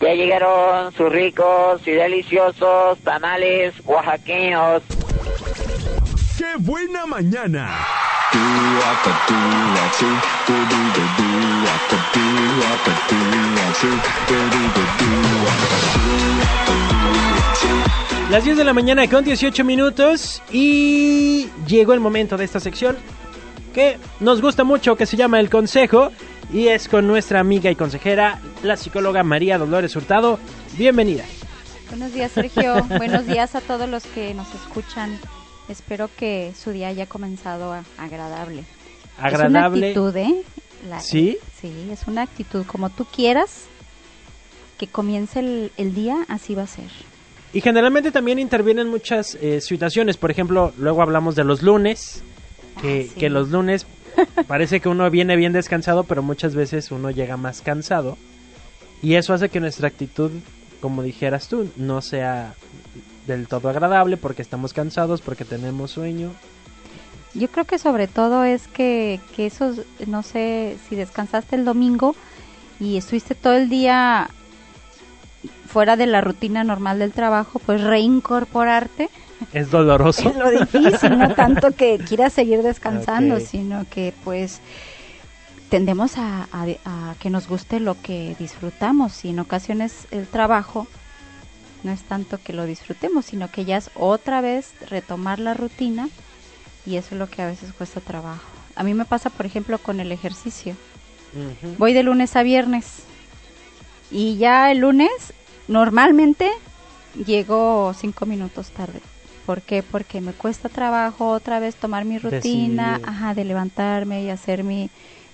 Ya llegaron sus ricos y deliciosos tamales oaxaqueños. ¡Qué buena mañana! Las 10 de la mañana con 18 minutos y llegó el momento de esta sección que nos gusta mucho, que se llama El Consejo y es con nuestra amiga y consejera, la psicóloga María Dolores Hurtado. Bienvenida. Buenos días, Sergio. Buenos días a todos los que nos escuchan. Espero que su día haya comenzado agradable. Agradable. Es una actitud, ¿eh? ¿Sí? Sí, es una actitud. Como tú quieras que comience el, el día, así va a ser. Y generalmente también intervienen muchas eh, situaciones. Por ejemplo, luego hablamos de los lunes, que, Ah, sí. que los lunes parece que uno viene bien descansado, pero muchas veces uno llega más cansado. Y eso hace que nuestra actitud, como dijeras tú, no sea del todo agradable porque estamos cansados, porque tenemos sueño. Yo creo que sobre todo es que, que esos, no sé, si descansaste el domingo y estuviste todo el día fuera de la rutina normal del trabajo, pues reincorporarte Es doloroso. es lo difícil, no tanto que quieras seguir descansando, sino que pues tendemos a, a- a que nos guste lo que disfrutamos y en ocasiones el trabajo no es tanto que lo disfrutemos, sino que ya es otra vez retomar la rutina y eso es lo que a veces cuesta trabajo. A mí me pasa, por ejemplo, con el ejercicio. Voy de lunes a viernes y ya el lunes normalmente llego cinco minutos tarde. ¿Por qué? Porque me cuesta trabajo otra vez tomar mi rutina, Decidir. ajá, de levantarme y hacer mi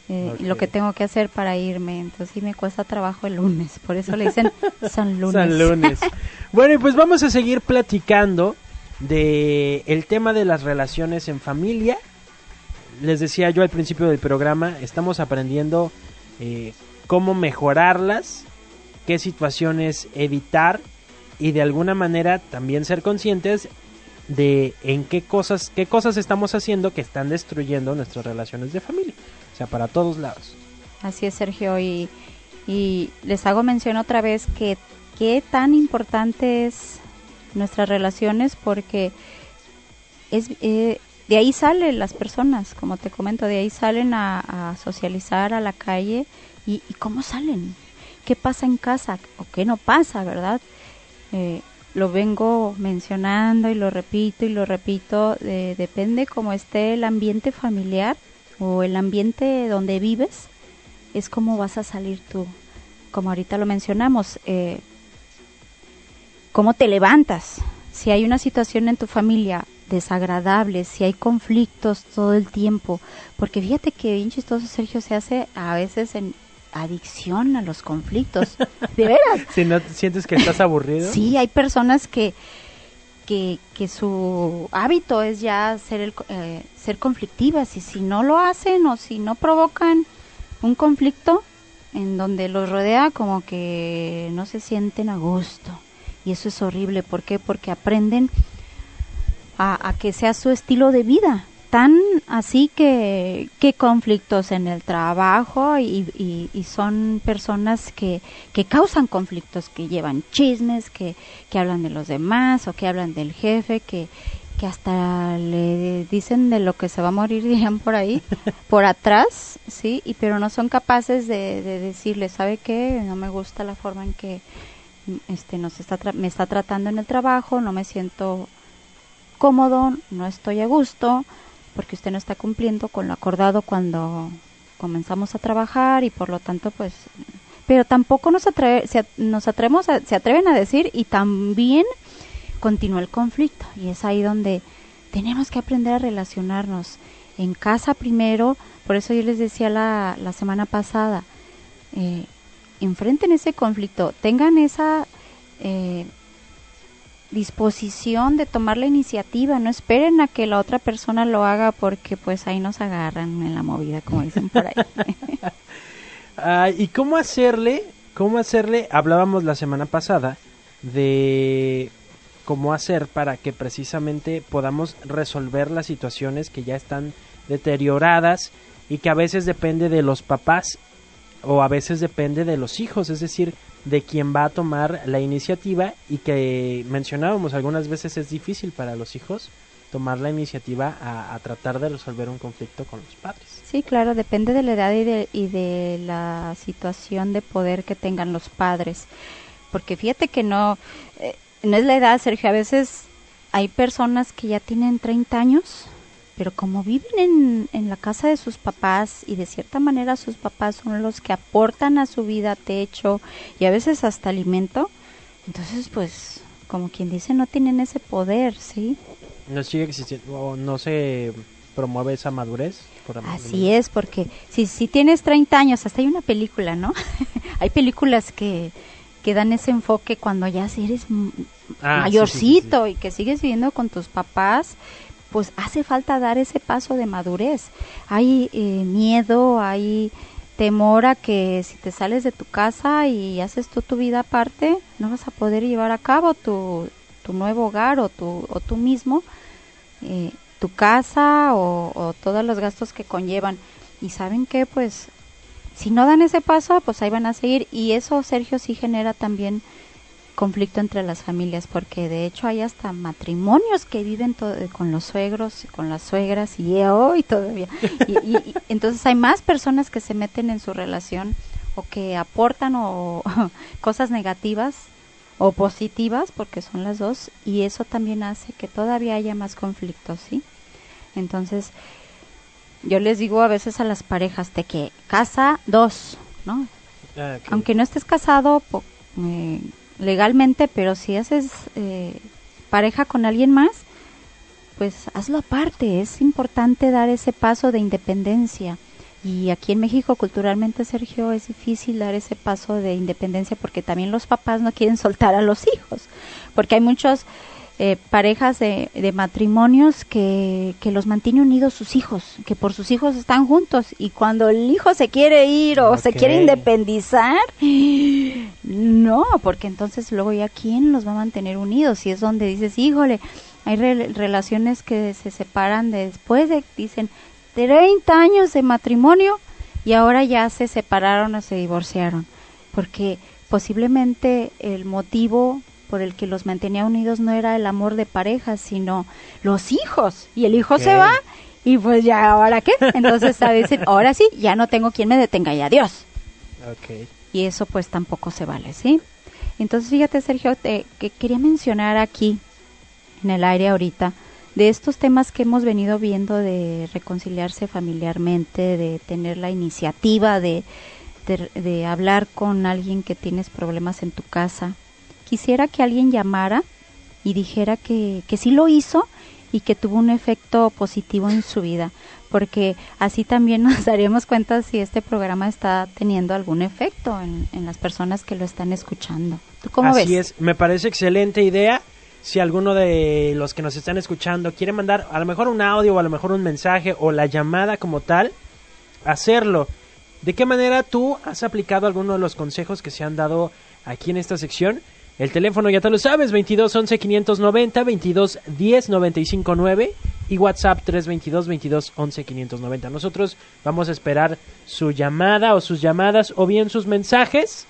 eh, lo que tengo que hacer para irme. Entonces sí me cuesta trabajo el lunes. Por eso le dicen San Lunes. San lunes. bueno, y pues vamos a seguir platicando de el tema de las relaciones en familia. Les decía yo al principio del programa, estamos aprendiendo eh, cómo mejorarlas, qué situaciones evitar y de alguna manera también ser conscientes de en qué cosas qué cosas estamos haciendo que están destruyendo nuestras relaciones de familia, o sea, para todos lados. Así es, Sergio. Y, y les hago mención otra vez que qué tan importante es nuestras relaciones porque es eh, de ahí salen las personas, como te comento, de ahí salen a, socializar a la calle y, y cómo salen, qué pasa en casa o qué no pasa, ¿verdad? Eh, lo vengo mencionando y lo repito y lo repito, eh, depende cómo esté el ambiente familiar o el ambiente donde vives, es cómo vas a salir tú. Como ahorita lo mencionamos, eh, cómo te levantas. Si hay una situación en tu familia desagradable, si hay conflictos todo el tiempo, porque fíjate que bien chistoso Sergio se hace a veces en adicción a los conflictos, de veras. Si no sientes que estás aburrido, Sí, hay personas que, que, que su hábito es ya ser, el, eh, ser conflictivas y si no lo hacen o si no provocan un conflicto en donde los rodea como que no se sienten a gusto. Y eso es horrible. ¿Por qué? Porque aprenden a, a que sea su estilo de vida. Tan así que, que conflictos en el trabajo y son personas que, que causan conflictos, que llevan chismes, que, que hablan de los demás o que hablan del jefe, que, que hasta le dicen de lo que se va a morir, dirían por ahí, por atrás, ¿sí? Y pero no son capaces de, de decirle, ¿sabe qué? No me gusta la forma en que este nos está tra- me está tratando en el trabajo, no me siento cómodo, no estoy a gusto, porque usted no está cumpliendo con lo acordado cuando comenzamos a trabajar y por lo tanto pues pero tampoco nos atreve, se, nos atrevemos a- se atreven a decir y también continúa el conflicto. Y es ahí donde tenemos que aprender a relacionarnos en casa primero. Por eso yo les decía la, la semana pasada eh, enfrenten ese conflicto tengan esa eh, disposición de tomar la iniciativa, no esperen a que la otra persona lo haga porque pues ahí nos agarran en la movida, como dicen por ahí. Ah, ¿Y cómo hacerle? ¿Cómo hacerle? Hablábamos la semana pasada de cómo hacer para que precisamente podamos resolver las situaciones que ya están deterioradas y que a veces depende de los papás o a veces depende de los hijos, es decir, de quien va a tomar la iniciativa y que mencionábamos algunas veces es difícil para los hijos tomar la iniciativa a, tratar de resolver un conflicto con los padres. Sí, claro, depende de la edad y de, y de la situación de poder que tengan los padres. Porque fíjate que no, eh, no es la edad, Sergio, a veces hay personas que ya tienen 30 años, pero como viven en, en la casa de sus papás y de cierta manera sus papás son los que aportan a su vida techo y a veces hasta alimento, entonces pues como quien dice no tienen ese poder, ¿sí? No sigue existiendo, o no se promueve esa madurez. Por Así es, porque si, si tienes 30 años, hasta hay una película, ¿no? hay películas que, que dan ese enfoque cuando ya eres Ah, sí, mayorcito sí, sí, y que sigues viviendo con tus papás, pues hace falta dar ese paso de madurez. Hay eh, miedo, hay temor a que si te sales de tu casa y haces tú tu vida aparte, no vas a poder llevar a cabo tu, tu nuevo hogar o, tu, o tú mismo, eh, tu casa o, o todos los gastos que conllevan. Y saben que, pues, si no dan ese paso, pues ahí van a seguir. Y eso, Sergio, sí genera también conflicto entre las familias, porque de hecho hay hasta matrimonios que viven to- con los suegros, y con las suegras y hoy todavía. Y, y- y entonces hay más personas que se meten en su relación o que aportan o cosas negativas o positivas, porque son las dos, y eso también hace que todavía haya más conflictos, ¿sí? Entonces, yo les digo a veces a las parejas de que casa dos, ¿no? Ah, aunque no estés casado po- eh, legalmente, pero si haces eh, pareja con alguien más, pues hazlo aparte. Es importante dar ese paso de independencia. Y aquí en México, culturalmente, Sergio, es difícil dar ese paso de independencia porque también los papás no quieren soltar a los hijos. Porque hay muchas eh, parejas de, de matrimonios que, que los mantiene unidos sus hijos, que por sus hijos están juntos. Y cuando el hijo se quiere ir o se quiere independizar, no, porque entonces luego ya quién los va a mantener unidos. Y es donde dices, híjole, hay re- relaciones que se separan después de, dicen, 30 años de matrimonio y ahora ya se separaron o se divorciaron. Porque posiblemente el motivo por el que los mantenía unidos no era el amor de pareja, sino los hijos. Y el hijo se va y pues ya, ¿ahora qué? Entonces a ahora sí, ya no tengo quien me detenga y adiós Ok. Y eso pues tampoco se vale, ¿sí? Entonces fíjate Sergio, te- que quería mencionar aquí en el aire ahorita de estos temas que hemos venido viendo de reconciliarse familiarmente, de tener la iniciativa de, de, de hablar con alguien que tienes problemas en tu casa. Quisiera que alguien llamara y dijera que, que sí lo hizo y que tuvo un efecto positivo en su vida, porque así también nos daríamos cuenta si este programa está teniendo algún efecto en, en las personas que lo están escuchando. ¿Tú cómo Así ves? es, me parece excelente idea. Si alguno de los que nos están escuchando quiere mandar a lo mejor un audio o a lo mejor un mensaje o la llamada como tal, hacerlo. ¿De qué manera tú has aplicado alguno de los consejos que se han dado aquí en esta sección? El teléfono ya te lo sabes, 22 11 590, 22 10 95 9 y WhatsApp 322 22 11 590. Nosotros vamos a esperar su llamada o sus llamadas o bien sus mensajes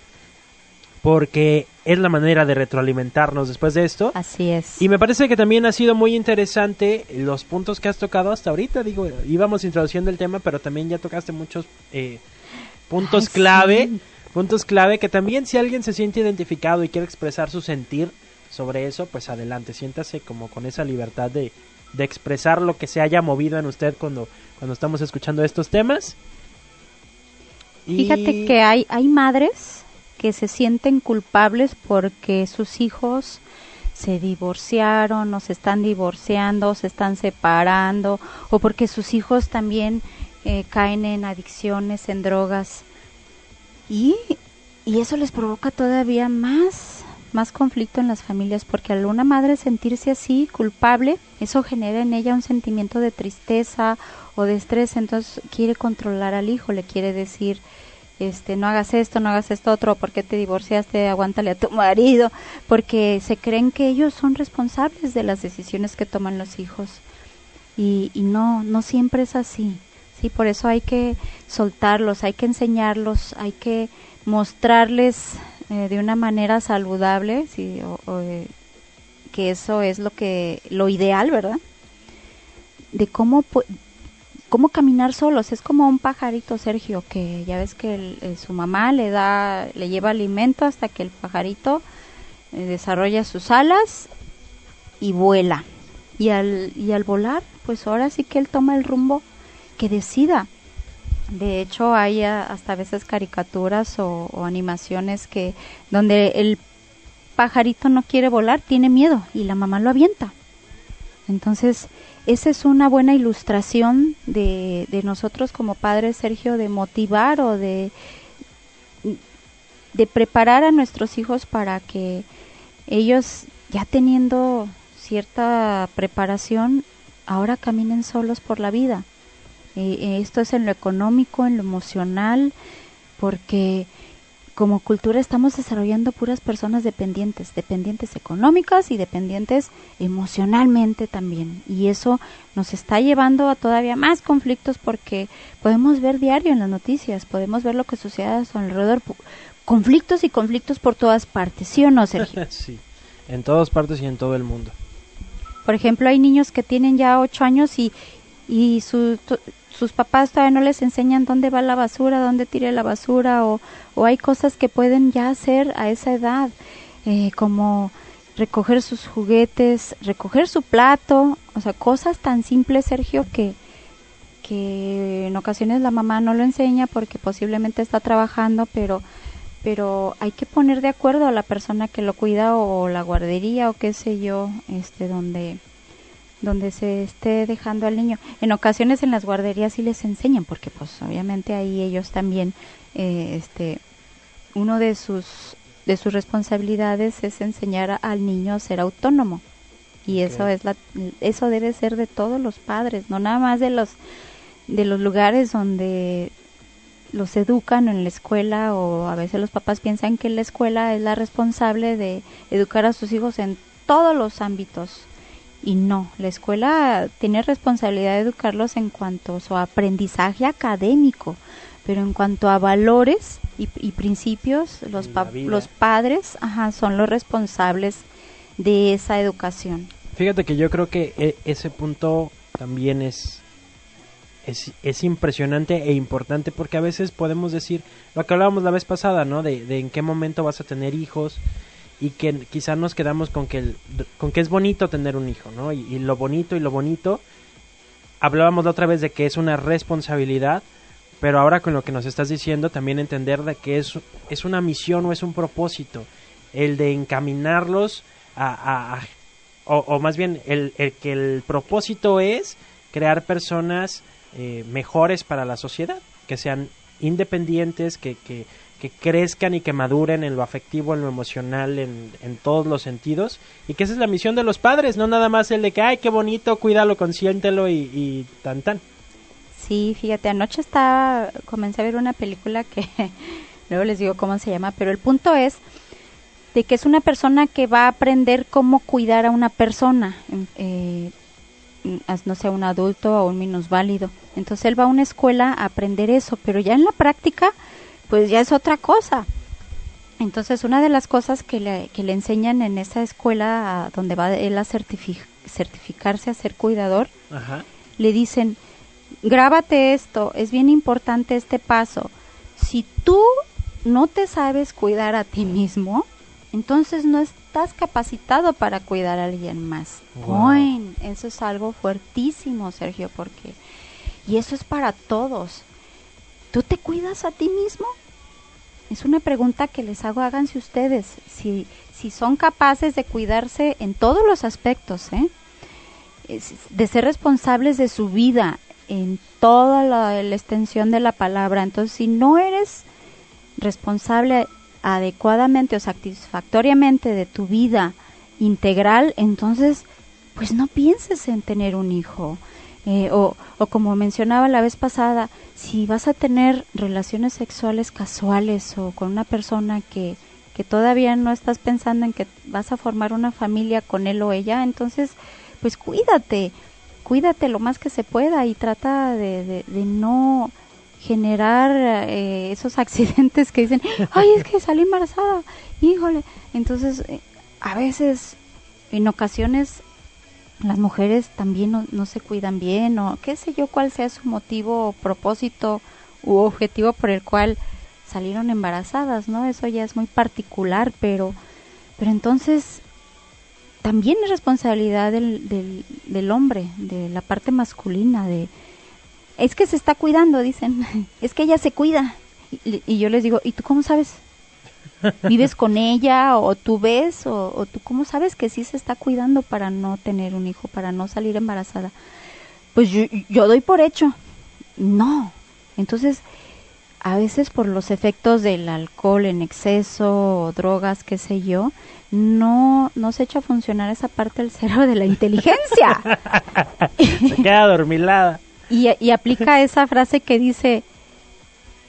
porque es la manera de retroalimentarnos después de esto. Así es. Y me parece que también ha sido muy interesante los puntos que has tocado hasta ahorita. Digo, íbamos introduciendo el tema, pero también ya tocaste muchos eh, puntos Ay, clave. sí. Puntos clave que también si alguien se siente identificado y quiere expresar su sentir sobre eso, pues adelante, siéntase como con esa libertad de, de expresar lo que se haya movido en usted cuando, cuando estamos escuchando estos temas. Fíjate que hay, hay madres que se sienten culpables porque sus hijos se divorciaron o se están divorciando o se están separando o porque sus hijos también eh, caen en adicciones, en drogas y, y eso les provoca todavía más, más conflicto en las familias porque al una madre sentirse así, culpable, eso genera en ella un sentimiento de tristeza o de estrés, entonces quiere controlar al hijo, le quiere decir, este, no hagas esto, no hagas esto otro, ¿por qué te divorciaste? Aguántale a tu marido, porque se creen que ellos son responsables de las decisiones que toman los hijos. Y, y no, no siempre es así. Sí, por eso hay que soltarlos, hay que enseñarlos, hay que mostrarles eh, de una manera saludable, sí, o- eh, que eso es lo que lo ideal, ¿verdad? De cómo cómo caminar solos, es como un pajarito, Sergio, que ya ves que eh, su mamá le da le lleva alimento hasta que el pajarito desarrolla sus alas y vuela. Y al y al volar, pues ahora sí que él toma el rumbo que decida. De hecho, hay a- hasta a veces caricaturas o, o animaciones que donde el pajarito no quiere volar, tiene miedo y la mamá lo avienta. Entonces, esa es una buena ilustración de, de nosotros como padres, Sergio, de motivar o de, de preparar a nuestros hijos para que ellos, ya teniendo cierta preparación, ahora caminen solos por la vida. Eh, eh, esto es en lo económico, en lo emocional, porque como cultura estamos desarrollando puras personas dependientes, dependientes económicas y dependientes emocionalmente también. Y eso nos está llevando a todavía más conflictos porque podemos ver diario en las noticias, podemos ver lo que sucede a su alrededor, conflictos y conflictos por todas partes, ¿sí o no, Sergio? sí, en todas partes y en todo el mundo. Por ejemplo, hay niños que tienen ya ocho años y, y su- sus papás todavía no les enseñan dónde va la basura, dónde tire la basura, o, o hay cosas que pueden ya hacer a esa edad, eh, como recoger sus juguetes, recoger su plato, o sea, cosas tan simples, Sergio, que, que en ocasiones la mamá no lo enseña porque posiblemente está trabajando, pero pero hay que poner de acuerdo a la persona que lo cuida o la guardería o qué sé yo, este donde donde se esté dejando al niño. En ocasiones en las guarderías sí les enseñan porque pues obviamente ahí ellos también eh, este uno de sus de sus responsabilidades es enseñar al niño a ser autónomo. Y eso es la eso debe ser de todos los padres, no nada más de los de los lugares donde los educan en la escuela o a veces los papás piensan que la escuela es la responsable de educar a sus hijos en todos los ámbitos y no, la escuela tiene responsabilidad de educarlos en cuanto a su aprendizaje académico, pero en cuanto a valores y, y principios, los, pa- los padres ajá, son los responsables de esa educación. Fíjate que yo creo que e- ese punto también es, es, es impresionante e importante porque a veces podemos decir lo que hablábamos la vez pasada, ¿no? De, de en qué momento vas a tener hijos y que quizá nos quedamos con que, el- con que es bonito tener un hijo, ¿no? Y, lo bonito y lo bonito, hablábamos la otra vez de que es una responsabilidad, pero ahora con lo que nos estás diciendo también entender de que es, es una misión o es un propósito, el de encaminarlos a, a- o más bien el, el que el propósito es crear personas eh, mejores para la sociedad, que sean independientes, que, que, que crezcan y que maduren en lo afectivo, en lo emocional, en, en todos los sentidos, y que esa es la misión de los padres, no nada más el de que, ay, qué bonito, cuídalo, consiéntelo y, y tan tan. Sí, fíjate, anoche estaba, comencé a ver una película que luego les digo cómo se llama, pero el punto es de que es una persona que va a aprender cómo cuidar a una persona, eh, no sé, un adulto o un minusválido. Entonces él va a una escuela a aprender eso, pero ya en la práctica, pues ya es otra cosa. Entonces una de las cosas que le, que le enseñan en esa escuela a donde va él a certifi- certificarse a ser cuidador, Ajá. le dicen, grábate esto, es bien importante este paso. Si tú no te sabes cuidar a ti mismo, entonces no estás capacitado para cuidar a alguien más. Wow. Eso es algo fuertísimo, Sergio, porque y eso es para todos. ¿Tú te cuidas a ti mismo? Es una pregunta que les hago, háganse ustedes, si, si son capaces de cuidarse en todos los aspectos, ¿eh? de ser responsables de su vida en toda la, la extensión de la palabra. Entonces, si no eres responsable adecuadamente o satisfactoriamente de tu vida integral, entonces, pues no pienses en tener un hijo. Eh, o, o como mencionaba la vez pasada, si vas a tener relaciones sexuales casuales o con una persona que, que todavía no estás pensando en que vas a formar una familia con él o ella, entonces pues cuídate, cuídate lo más que se pueda y trata de, de, no generar eh, esos accidentes que dicen, ay, es que salí embarazada, híjole. Entonces, eh, a veces, en ocasiones, las mujeres también no, no se cuidan bien o qué sé yo cuál sea su motivo o propósito u objetivo por el cual salieron embarazadas, ¿no? Eso ya es muy particular, pero, pero entonces también es responsabilidad del, del, hombre, de la parte masculina, de es que se está cuidando, dicen, es que ella se cuida. Y, y yo les digo, ¿y tú cómo sabes? ¿Vives con ella o tú ves o, o, tú cómo sabes que sí se está cuidando para no tener un hijo, para no salir embarazada? Pues yo, yo doy por hecho. No. Entonces, a veces por los efectos del alcohol en exceso o drogas, qué sé yo, no, no se echa a funcionar esa parte del cerebro de la inteligencia. se queda dormilada. Y, y aplica esa frase que dice,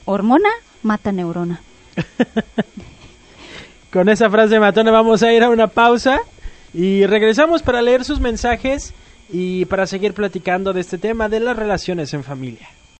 hormona mata neurona. Con esa frase matona vamos a ir a una pausa y regresamos para leer sus mensajes y para seguir platicando de este tema de las relaciones en familia.